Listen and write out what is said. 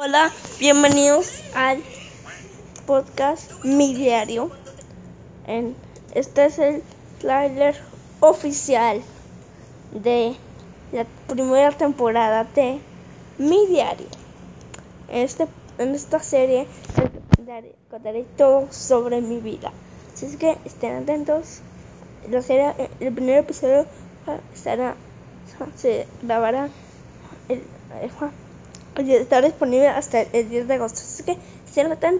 Hola, bienvenidos al podcast Mi Diario. Este es el trailer oficial de la primera temporada de Mi Diario. Este, en esta serie contaré todo sobre mi vida. Así que estén atentos. El primer episodio estará, se grabará el, el, estará disponible hasta el 10 de agosto. Así que estén atentos.